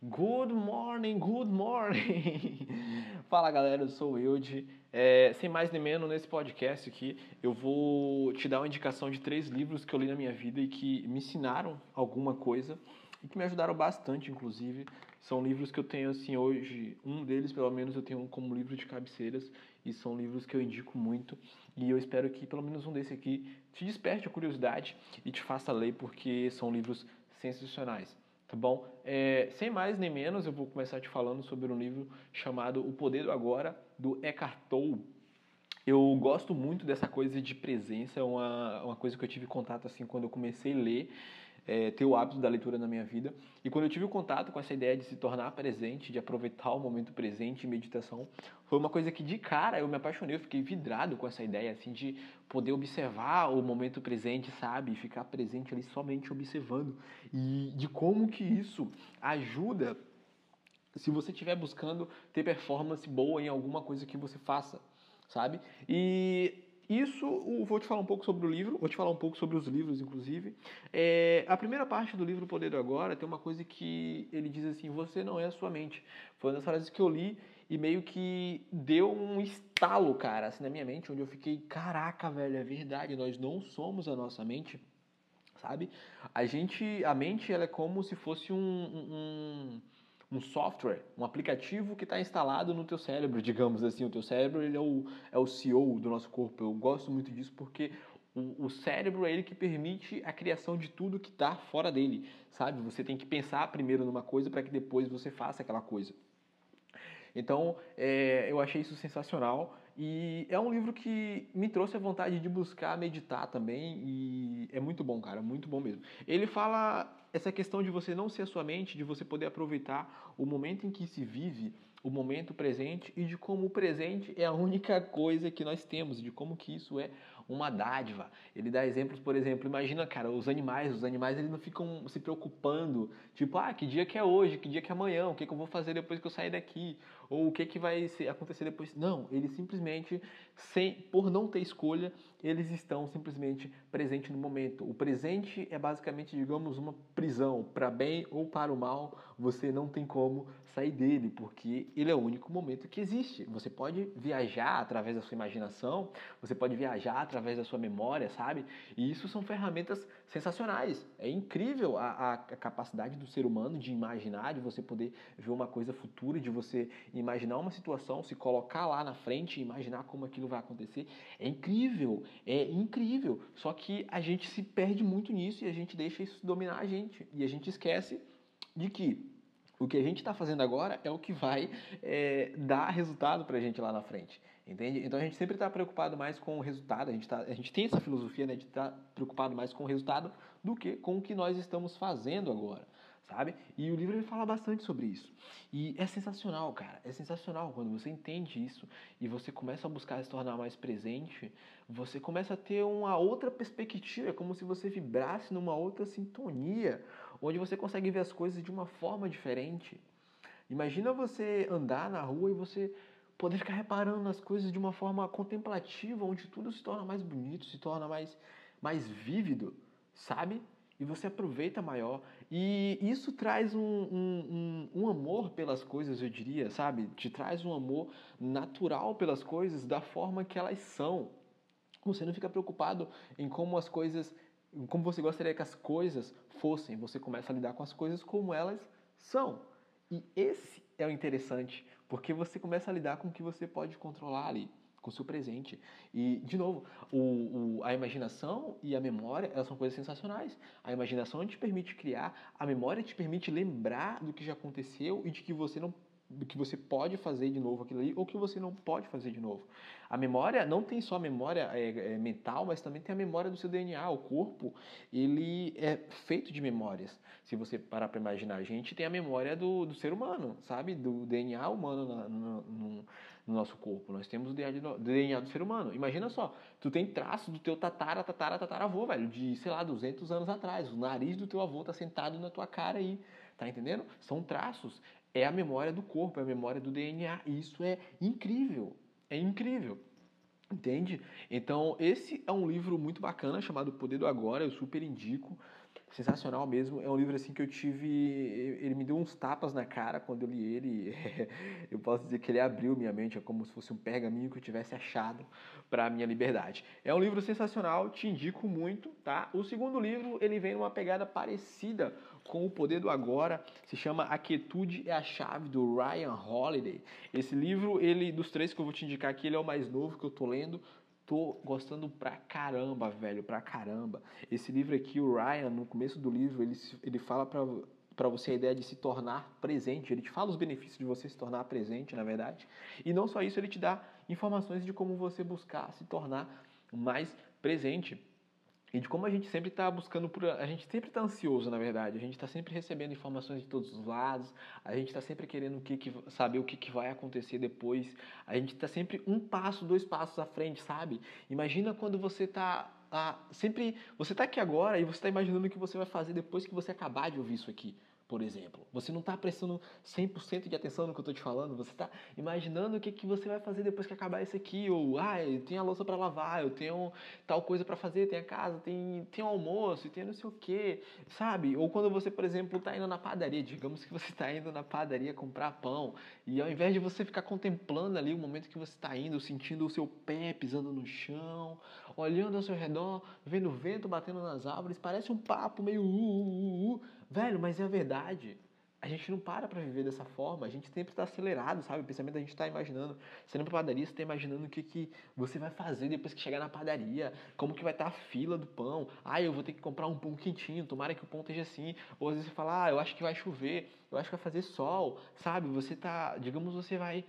Good morning, good morning! Fala galera, eu sou o Wilde. É, sem mais nem menos, nesse podcast aqui, eu vou te dar uma indicação de três livros que eu li na minha vida e que me ensinaram alguma coisa e que me ajudaram bastante, inclusive. São livros que eu tenho, assim, hoje, um deles, pelo menos, eu tenho como livro de cabeceiras e são livros que eu indico muito e eu espero que pelo menos um desse aqui te desperte a curiosidade e te faça ler, porque são livros sensacionais tá bom? É, sem mais nem menos, eu vou começar te falando sobre um livro chamado O Poder do Agora, do Eckhart Tolle. Eu gosto muito dessa coisa de presença, é uma, uma coisa que eu tive contato assim quando eu comecei a ler é, ter o hábito da leitura na minha vida. E quando eu tive o contato com essa ideia de se tornar presente, de aproveitar o momento presente em meditação, foi uma coisa que de cara eu me apaixonei, eu fiquei vidrado com essa ideia assim de poder observar o momento presente, sabe? E ficar presente ali somente observando. E de como que isso ajuda se você estiver buscando ter performance boa em alguma coisa que você faça, sabe? E isso, vou te falar um pouco sobre o livro, vou te falar um pouco sobre os livros, inclusive. É, a primeira parte do livro Poder do Agora tem uma coisa que ele diz assim: Você não é a sua mente. Foi uma das frases que eu li e meio que deu um estalo, cara, assim na minha mente, onde eu fiquei: Caraca, velho, é verdade, nós não somos a nossa mente, sabe? A gente, a mente, ela é como se fosse um, um um software, um aplicativo que está instalado no teu cérebro, digamos assim. O teu cérebro ele é, o, é o CEO do nosso corpo. Eu gosto muito disso porque o, o cérebro é ele que permite a criação de tudo que está fora dele, sabe? Você tem que pensar primeiro numa coisa para que depois você faça aquela coisa. Então, é, eu achei isso sensacional e é um livro que me trouxe a vontade de buscar meditar também e é muito bom, cara, muito bom mesmo. Ele fala essa questão de você não ser a sua mente, de você poder aproveitar o momento em que se vive, o momento presente e de como o presente é a única coisa que nós temos, de como que isso é uma dádiva. Ele dá exemplos, por exemplo, imagina, cara, os animais, os animais eles não ficam se preocupando, tipo, ah, que dia que é hoje, que dia que é amanhã, o que, que eu vou fazer depois que eu sair daqui, ou o que, que vai acontecer depois. Não, eles simplesmente, sem, por não ter escolha, eles estão simplesmente presentes no momento. O presente é basicamente, digamos, uma prisão, para bem ou para o mal, você não tem como sair dele, porque ele é o único momento que existe. Você pode viajar através da sua imaginação, você pode viajar através da sua memória, sabe? E isso são ferramentas sensacionais. É incrível a, a, a capacidade do ser humano de imaginar, de você poder ver uma coisa futura, de você imaginar uma situação, se colocar lá na frente e imaginar como aquilo vai acontecer. É incrível, é incrível. Só que a gente se perde muito nisso e a gente deixa isso dominar a gente. E a gente esquece de que o que a gente está fazendo agora é o que vai é, dar resultado para a gente lá na frente, entende? Então a gente sempre está preocupado mais com o resultado, a gente, tá, a gente tem essa filosofia né, de estar tá preocupado mais com o resultado do que com o que nós estamos fazendo agora sabe? E o livro ele fala bastante sobre isso. E é sensacional, cara. É sensacional quando você entende isso e você começa a buscar se tornar mais presente, você começa a ter uma outra perspectiva, é como se você vibrasse numa outra sintonia, onde você consegue ver as coisas de uma forma diferente. Imagina você andar na rua e você poder ficar reparando nas coisas de uma forma contemplativa, onde tudo se torna mais bonito, se torna mais mais vívido, sabe? e você aproveita maior. E isso traz um, um, um, um, amor pelas coisas, eu diria, sabe? Te traz um amor natural pelas coisas da forma que elas são. Você não fica preocupado em como as coisas, como você gostaria que as coisas fossem. Você começa a lidar com as coisas como elas são. E esse é o interessante, porque você começa a lidar com o que você pode controlar ali com o seu presente. E, de novo, o, o, a imaginação e a memória, elas são coisas sensacionais. A imaginação te permite criar, a memória te permite lembrar do que já aconteceu e de que você não do que você pode fazer de novo aquilo ali ou que você não pode fazer de novo. A memória não tem só a memória é, é, mental, mas também tem a memória do seu DNA. O corpo, ele é feito de memórias. Se você parar para imaginar, a gente tem a memória do, do ser humano, sabe? Do DNA humano na, no, no, no, nosso corpo. Nós temos o DNA do, DNA do ser humano. Imagina só, tu tem traço do teu tatara, tatara, tataravô, velho, de, sei lá, 200 anos atrás. O nariz do teu avô tá sentado na tua cara aí. Tá entendendo? São traços é a memória do corpo, é a memória do DNA. E isso é incrível. É incrível. Entende? Então, esse é um livro muito bacana chamado Poder do Agora, eu super indico. sensacional mesmo. É um livro assim que eu tive, ele me deu uns tapas na cara quando eu li ele. eu posso dizer que ele abriu minha mente, é como se fosse um pergaminho que eu tivesse achado para a minha liberdade. É um livro sensacional, te indico muito, tá? O segundo livro, ele vem numa pegada parecida com o poder do agora, se chama A Quietude é a Chave do Ryan Holiday. Esse livro, ele dos três que eu vou te indicar aqui, ele é o mais novo que eu tô lendo tô gostando pra caramba, velho, pra caramba. Esse livro aqui, o Ryan, no começo do livro, ele, ele fala pra, pra você a ideia de se tornar presente. Ele te fala os benefícios de você se tornar presente, na verdade. E não só isso, ele te dá informações de como você buscar se tornar mais presente e de como a gente sempre está buscando por. A gente sempre está ansioso, na verdade. A gente está sempre recebendo informações de todos os lados. A gente está sempre querendo o que, que, saber o que, que vai acontecer depois. A gente está sempre um passo, dois passos à frente, sabe? Imagina quando você está. Ah, sempre. Você está aqui agora e você está imaginando o que você vai fazer depois que você acabar de ouvir isso aqui por exemplo. Você não está prestando 100% de atenção no que eu estou te falando, você está imaginando o que, que você vai fazer depois que acabar isso aqui, ou, ah, eu tenho a louça para lavar, eu tenho tal coisa para fazer, tem a casa, tem, o almoço, tem não sei o que, sabe? Ou quando você, por exemplo, está indo na padaria, digamos que você está indo na padaria comprar pão, e ao invés de você ficar contemplando ali o momento que você está indo, sentindo o seu pé pisando no chão, olhando ao seu redor, vendo o vento batendo nas árvores, parece um papo meio uh, uh, uh, uh Velho, mas é a verdade. A gente não para para viver dessa forma, a gente sempre está acelerado, sabe? O pensamento a gente está imaginando. Você indo pra padaria, você está imaginando o que, que você vai fazer depois que chegar na padaria, como que vai estar tá a fila do pão. Ah, eu vou ter que comprar um pão quentinho, tomara que o pão esteja assim. Ou às vezes você fala, ah, eu acho que vai chover, eu acho que vai fazer sol, sabe? Você tá, digamos, você vai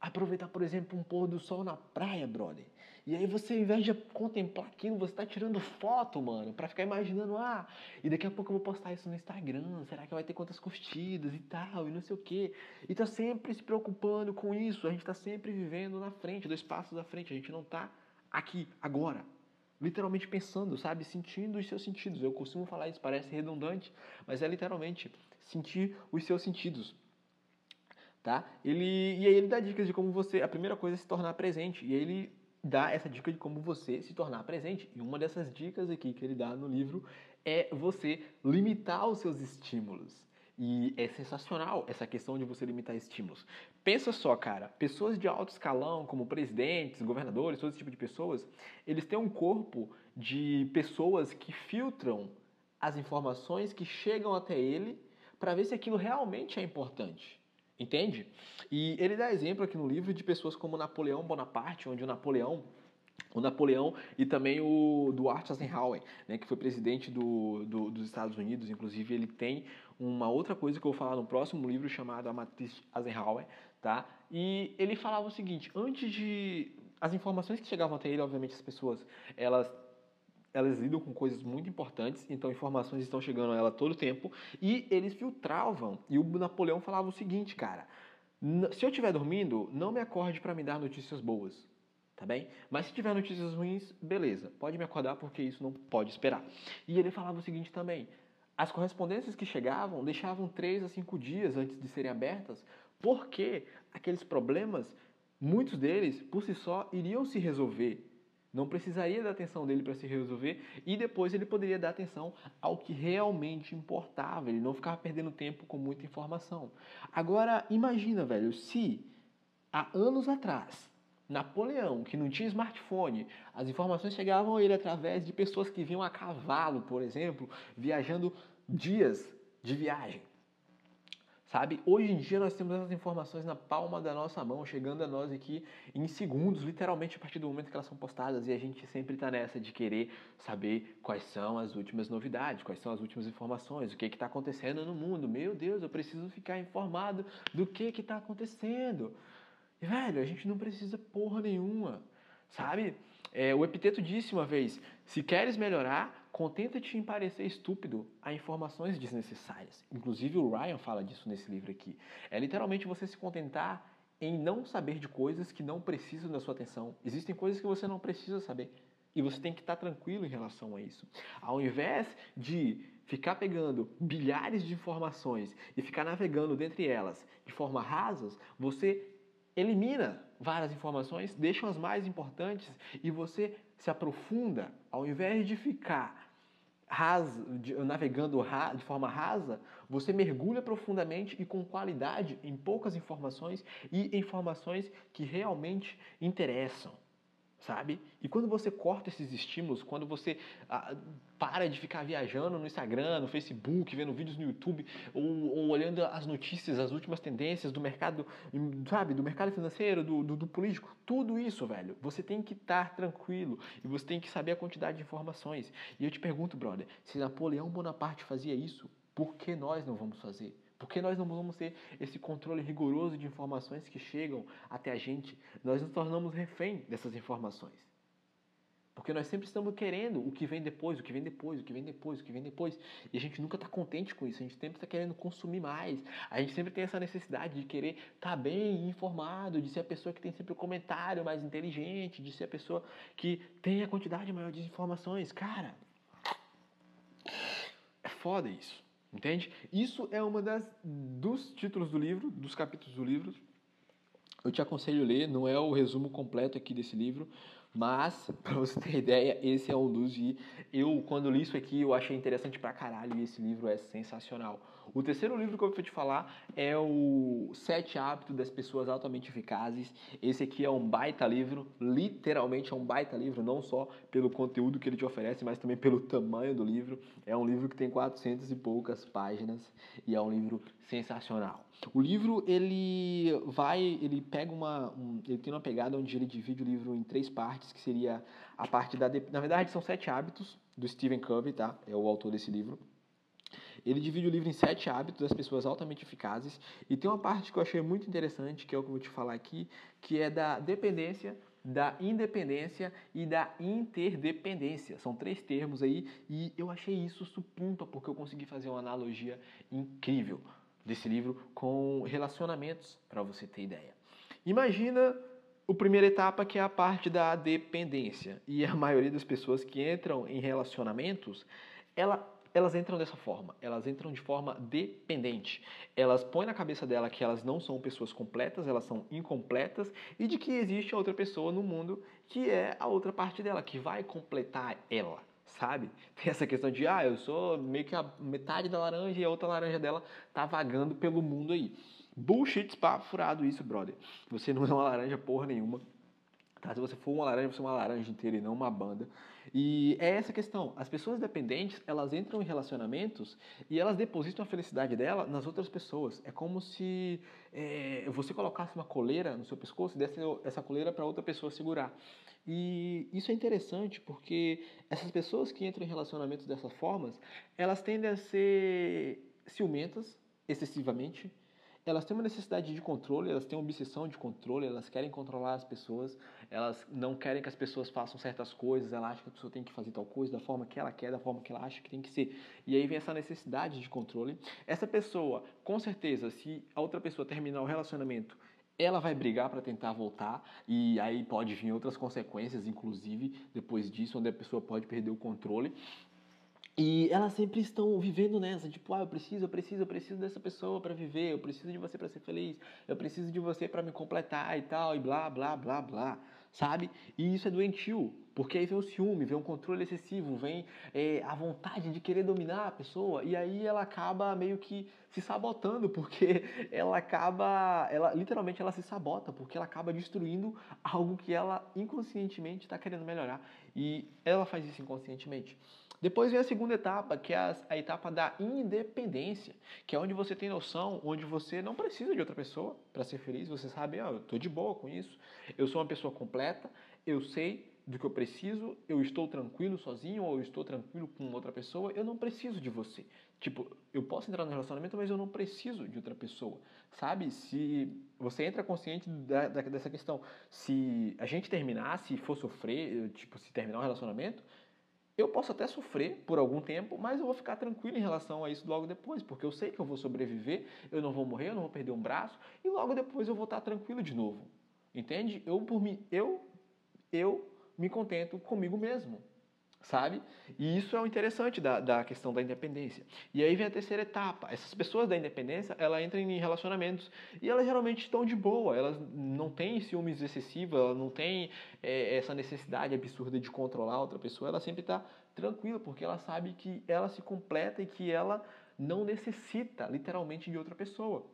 aproveitar, por exemplo, um pôr do sol na praia, brother. E aí você, ao invés de contemplar aquilo, você está tirando foto, mano, para ficar imaginando, ah, e daqui a pouco eu vou postar isso no Instagram, será que vai ter quantas curtidas e tal, e não sei o quê. E tá sempre se preocupando com isso, a gente tá sempre vivendo na frente, dois passos à frente, a gente não tá aqui, agora. Literalmente pensando, sabe? Sentindo os seus sentidos. Eu costumo falar isso, parece redundante, mas é literalmente sentir os seus sentidos tá? Ele e aí ele dá dicas de como você, a primeira coisa é se tornar presente. E ele dá essa dica de como você se tornar presente. E uma dessas dicas aqui que ele dá no livro é você limitar os seus estímulos. E é sensacional essa questão de você limitar estímulos. Pensa só, cara, pessoas de alto escalão, como presidentes, governadores, todo esse tipo de pessoas, eles têm um corpo de pessoas que filtram as informações que chegam até ele para ver se aquilo realmente é importante. Entende? E ele dá exemplo aqui no livro de pessoas como Napoleão Bonaparte, onde o Napoleão o Napoleão e também o Dwight Eisenhower, né, que foi presidente do, do, dos Estados Unidos. Inclusive, ele tem uma outra coisa que eu vou falar no próximo livro chamado A Matriz Eisenhower, tá? E ele falava o seguinte: antes de as informações que chegavam até ele, obviamente as pessoas elas elas lidam com coisas muito importantes, então informações estão chegando a ela todo tempo, e eles filtravam. E o Napoleão falava o seguinte, cara, se eu estiver dormindo, não me acorde para me dar notícias boas, tá bem? Mas se tiver notícias ruins, beleza, pode me acordar porque isso não pode esperar. E ele falava o seguinte também, as correspondências que chegavam deixavam três a cinco dias antes de serem abertas, porque aqueles problemas, muitos deles, por si só, iriam se resolver não precisaria da atenção dele para se resolver e depois ele poderia dar atenção ao que realmente importava. Ele não ficava perdendo tempo com muita informação. Agora, imagina, velho, se há anos atrás Napoleão, que não tinha smartphone, as informações chegavam a ele através de pessoas que vinham a cavalo, por exemplo, viajando dias de viagem. Sabe? Hoje em dia nós temos essas informações na palma da nossa mão, chegando a nós aqui em segundos, literalmente a partir do momento que elas são postadas, e a gente sempre está nessa de querer saber quais são as últimas novidades, quais são as últimas informações, o que está acontecendo no mundo. Meu Deus, eu preciso ficar informado do que está acontecendo. E, velho, a gente não precisa porra nenhuma, sabe? É, o Epiteto disse uma vez: se queres melhorar, Contenta-te em parecer estúpido a informações desnecessárias. Inclusive o Ryan fala disso nesse livro aqui. É literalmente você se contentar em não saber de coisas que não precisam da sua atenção. Existem coisas que você não precisa saber. E você tem que estar tranquilo em relação a isso. Ao invés de ficar pegando bilhares de informações e ficar navegando dentre elas de forma rasas, você elimina várias informações, deixa as mais importantes e você se aprofunda, ao invés de ficar rasa, de, navegando ra, de forma rasa, você mergulha profundamente e com qualidade em poucas informações e informações que realmente interessam sabe? E quando você corta esses estímulos, quando você ah, para de ficar viajando no Instagram, no Facebook, vendo vídeos no YouTube, ou, ou, olhando as notícias, as últimas tendências do mercado, sabe, do mercado financeiro, do, do, do político, tudo isso, velho, você tem que estar tranquilo e você tem que saber a quantidade de informações. E eu te pergunto, brother, se Napoleão Bonaparte fazia isso, por que nós não vamos fazer? Porque nós não vamos ter esse controle rigoroso de informações que chegam até a gente. Nós nos tornamos refém dessas informações. Porque nós sempre estamos querendo o que vem depois, o que vem depois, o que vem depois, o que vem depois. E a gente nunca está contente com isso. A gente sempre está querendo consumir mais. A gente sempre tem essa necessidade de querer estar tá bem informado, de ser a pessoa que tem sempre o comentário mais inteligente, de ser a pessoa que tem a quantidade maior de informações. Cara, é foda isso. Entende? Isso é uma das dos títulos do livro, dos capítulos do livro. Eu te aconselho a ler, não é o resumo completo aqui desse livro, mas, para você ter ideia, esse é um dos e eu, quando li isso aqui, eu achei interessante pra caralho e esse livro é sensacional. O terceiro livro que eu vou te falar é o Sete Hábitos das Pessoas Altamente Eficazes. Esse aqui é um baita livro, literalmente é um baita livro, não só pelo conteúdo que ele te oferece, mas também pelo tamanho do livro. É um livro que tem 400 e poucas páginas e é um livro sensacional. O livro ele vai, ele pega uma, um, ele tem uma pegada onde ele divide o livro em três partes, que seria a parte da, na verdade são sete hábitos do Stephen Covey, tá? É o autor desse livro. Ele divide o livro em sete hábitos das pessoas altamente eficazes e tem uma parte que eu achei muito interessante, que é o que eu vou te falar aqui, que é da dependência, da independência e da interdependência. São três termos aí e eu achei isso supimpa porque eu consegui fazer uma analogia incrível desse livro com relacionamentos, para você ter ideia. Imagina a primeira etapa que é a parte da dependência. E a maioria das pessoas que entram em relacionamentos, ela elas entram dessa forma, elas entram de forma dependente. Elas põem na cabeça dela que elas não são pessoas completas, elas são incompletas e de que existe outra pessoa no mundo que é a outra parte dela, que vai completar ela, sabe? Tem essa questão de, ah, eu sou meio que a metade da laranja e a outra laranja dela tá vagando pelo mundo aí. Bullshit, spa, furado isso, brother. Você não é uma laranja porra nenhuma. Tá? Se você for uma laranja, você é uma laranja inteira e não uma banda. E é essa questão. As pessoas dependentes, elas entram em relacionamentos e elas depositam a felicidade dela nas outras pessoas. É como se é, você colocasse uma coleira no seu pescoço e desse essa coleira para outra pessoa segurar. E isso é interessante porque essas pessoas que entram em relacionamentos dessas formas, elas tendem a ser ciumentas excessivamente, elas têm uma necessidade de controle, elas têm uma obsessão de controle, elas querem controlar as pessoas, elas não querem que as pessoas façam certas coisas, ela acha que a pessoa tem que fazer tal coisa da forma que ela quer, da forma que ela acha que tem que ser. E aí vem essa necessidade de controle. Essa pessoa, com certeza, se a outra pessoa terminar o relacionamento ela vai brigar para tentar voltar e aí pode vir outras consequências, inclusive depois disso, onde a pessoa pode perder o controle. E elas sempre estão vivendo nessa, tipo, ah, eu preciso, eu preciso, eu preciso dessa pessoa para viver, eu preciso de você para ser feliz, eu preciso de você para me completar e tal, e blá, blá, blá, blá, sabe? E isso é doentio, porque aí vem o ciúme, vem o controle excessivo, vem é, a vontade de querer dominar a pessoa, e aí ela acaba meio que se sabotando, porque ela acaba, ela literalmente ela se sabota, porque ela acaba destruindo algo que ela inconscientemente está querendo melhorar, e ela faz isso inconscientemente. Depois vem a segunda etapa, que é a, a, etapa da independência, que é onde você tem noção, onde você não precisa de outra pessoa para ser feliz, você sabe, ah, eu estou de boa com isso, eu sou uma pessoa completa, eu sei do que eu preciso, eu estou tranquilo sozinho ou eu estou tranquilo com outra pessoa, eu não preciso de você. Tipo, eu posso entrar no relacionamento, mas eu não preciso de outra pessoa, sabe? Se você entra consciente da, da, dessa questão, se a gente terminar, se for sofrer, tipo, se terminar o relacionamento, eu posso até sofrer por algum tempo, mas eu vou ficar tranquilo em relação a isso logo depois, porque eu sei que eu vou sobreviver, eu não vou morrer, eu não vou perder um braço, e logo depois eu vou estar tranquilo de novo. Entende? Eu por mim, eu eu me contento comigo mesmo sabe? E isso é o interessante da, da questão da independência. E aí vem a terceira etapa. Essas pessoas da independência, elas entram em relacionamentos e elas geralmente estão de boa, elas não têm ciúmes excessivos, elas não têm é, essa necessidade absurda de controlar outra pessoa, ela sempre está tranquila, porque ela sabe que ela se completa e que ela não necessita literalmente de outra pessoa.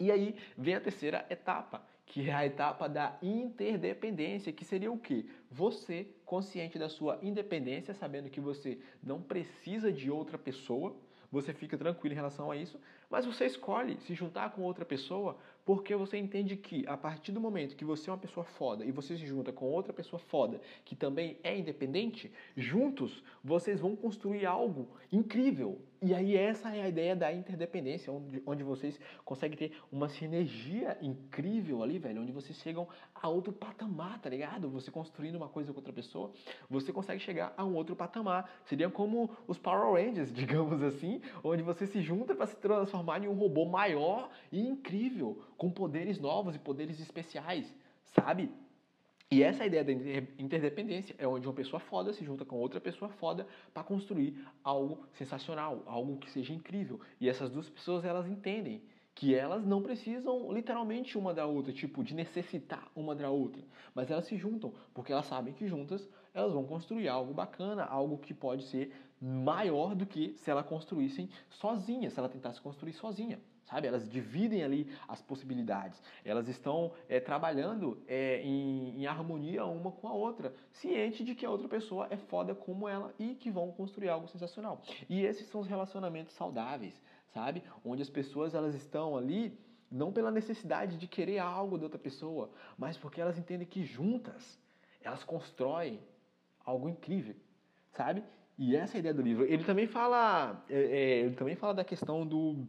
E aí vem a terceira etapa, que é a etapa da interdependência, que seria o quê? Você, consciente da sua independência, sabendo que você não precisa de outra pessoa, você fica tranquilo em relação a isso, mas você escolhe se juntar com outra pessoa porque você entende que a partir do momento que você é uma pessoa foda e você se junta com outra pessoa foda que também é independente, juntos vocês vão construir algo incrível. E aí essa é a ideia da interdependência, onde, onde vocês conseguem ter uma sinergia incrível ali, velho, onde vocês chegam a outro patamar, tá ligado? Você construindo uma coisa com outra pessoa, você consegue chegar a um outro patamar. Seria como os Power Rangers, digamos assim, onde você se junta para se transformar em um robô maior e incrível com poderes novos e poderes especiais, sabe? E essa é ideia da interdependência, é onde uma pessoa foda se junta com outra pessoa foda para construir algo sensacional, algo que seja incrível. E essas duas pessoas elas entendem que elas não precisam literalmente uma da outra, tipo de necessitar uma da outra, mas elas se juntam porque elas sabem que juntas elas vão construir algo bacana, algo que pode ser maior do que se elas construíssem sozinha, se ela tentasse construir sozinha sabe? Elas dividem ali as possibilidades. Elas estão é, trabalhando é, em, em, harmonia uma com a outra, ciente de que a outra pessoa é foda como ela e que vão construir algo sensacional. E esses são os relacionamentos saudáveis, sabe? Onde as pessoas elas estão ali não pela necessidade de querer algo da outra pessoa, mas porque elas entendem que juntas elas constroem algo incrível, sabe? E essa é a ideia do livro. Ele também fala, é, é ele também fala da questão do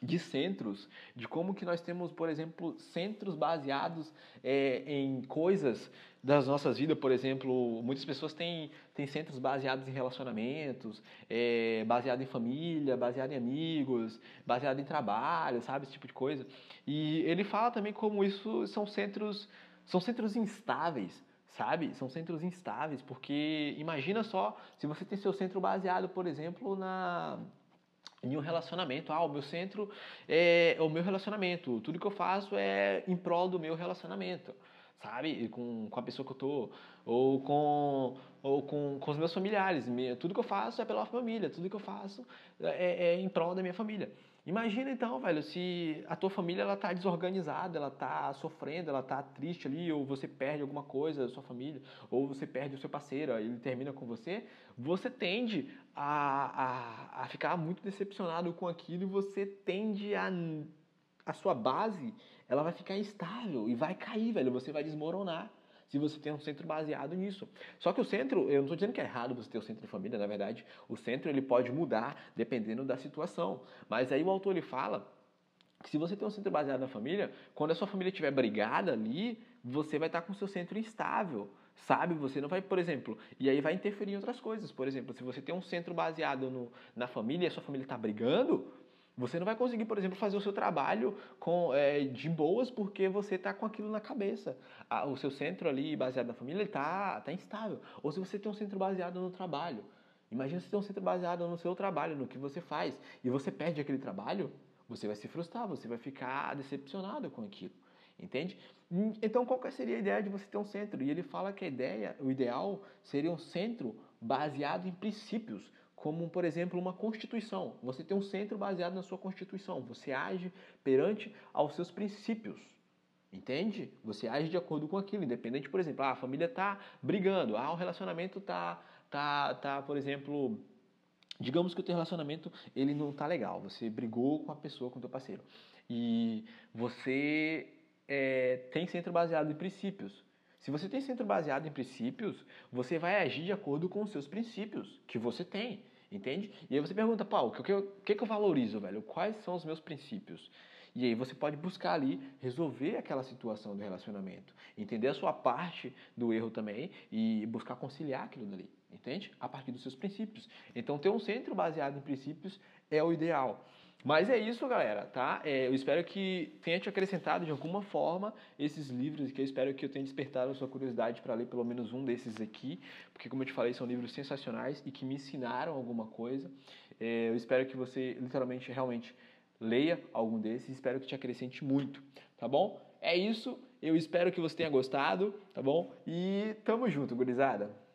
de centros, de como que nós temos, por exemplo, centros baseados é, em coisas das nossas vidas, por exemplo, muitas pessoas têm, têm centros baseados em relacionamentos, é, baseado em família, baseado em amigos, baseado em trabalho, sabe, esse tipo de coisa. E ele fala também como isso são centros, são centros instáveis, sabe? São centros instáveis, porque imagina só se você tem seu centro baseado, por exemplo, na em um relacionamento. Ah, o meu centro é, é o meu relacionamento. Tudo que eu faço é em prol do meu relacionamento, sabe? Com, com a pessoa que eu tô. Ou com, ou com, com os meus familiares. Tudo que eu faço é pela família. Tudo que eu faço é, é em prol da minha família. Imagina então, velho, se a tua família ela tá desorganizada, ela tá sofrendo, ela tá triste ali, ou você perde alguma coisa da sua família, ou você perde o seu parceiro, ele termina com você, você tende a, a, a ficar muito decepcionado com aquilo e você tende a a sua base ela vai ficar instável e vai cair, velho, você vai desmoronar se você tem um centro baseado nisso. Só que o centro, eu não estou dizendo que é errado você ter o um centro de família, na verdade, o centro ele pode mudar dependendo da situação. Mas aí o autor ele fala que se você tem um centro baseado na família, quando a sua família estiver brigada ali, você vai estar com o seu centro instável sabe? Você não vai, por exemplo, e aí vai interferir em outras coisas. Por exemplo, se você tem um centro baseado no, na família e a sua família está brigando, você não vai conseguir, por exemplo, fazer o seu trabalho com, é, de boas porque você está com aquilo na cabeça. o seu centro ali, baseado na família, está tá instável. Ou se você tem um centro baseado no trabalho. Imagina se tem um centro baseado no seu trabalho, no que você faz, e você perde aquele trabalho, você vai se frustrar, você vai ficar decepcionado com aquilo. Entende? Então, qual seria a ideia de você ter um centro? E ele fala que a ideia, o ideal seria um centro baseado em princípios como, por exemplo, uma constituição. Você tem um centro baseado na sua constituição. Você age perante aos seus princípios. Entende? Você age de acordo com aquilo, independente, por exemplo, ah, a família está brigando, ah, o relacionamento está, tá, tá, por exemplo, digamos que o teu relacionamento ele não está legal, você brigou com a pessoa, com o teu parceiro, e você é, tem centro baseado em princípios. Se você tem centro baseado em princípios, você vai agir de acordo com os seus princípios que você tem, entende? E aí você pergunta, Paulo, o que, eu, que, eu valorizo, velho? Quais são os meus princípios? E aí você pode buscar ali resolver aquela situação do relacionamento, entender a sua parte do erro também e buscar conciliar aquilo dali, entende? A partir dos seus princípios. Então ter um centro baseado em princípios é o ideal. Mas é isso, galera, tá? É, eu espero que tenha te acrescentado de alguma forma esses livros, que eu espero que eu tenha despertado a sua curiosidade para ler pelo menos um desses aqui, porque como eu te falei, são livros sensacionais e que me ensinaram alguma coisa. É, eu espero que você literalmente, realmente leia algum desses, espero que te acrescente muito, tá bom? É isso, eu espero que você tenha gostado, tá bom? E tamo junto, gurizada!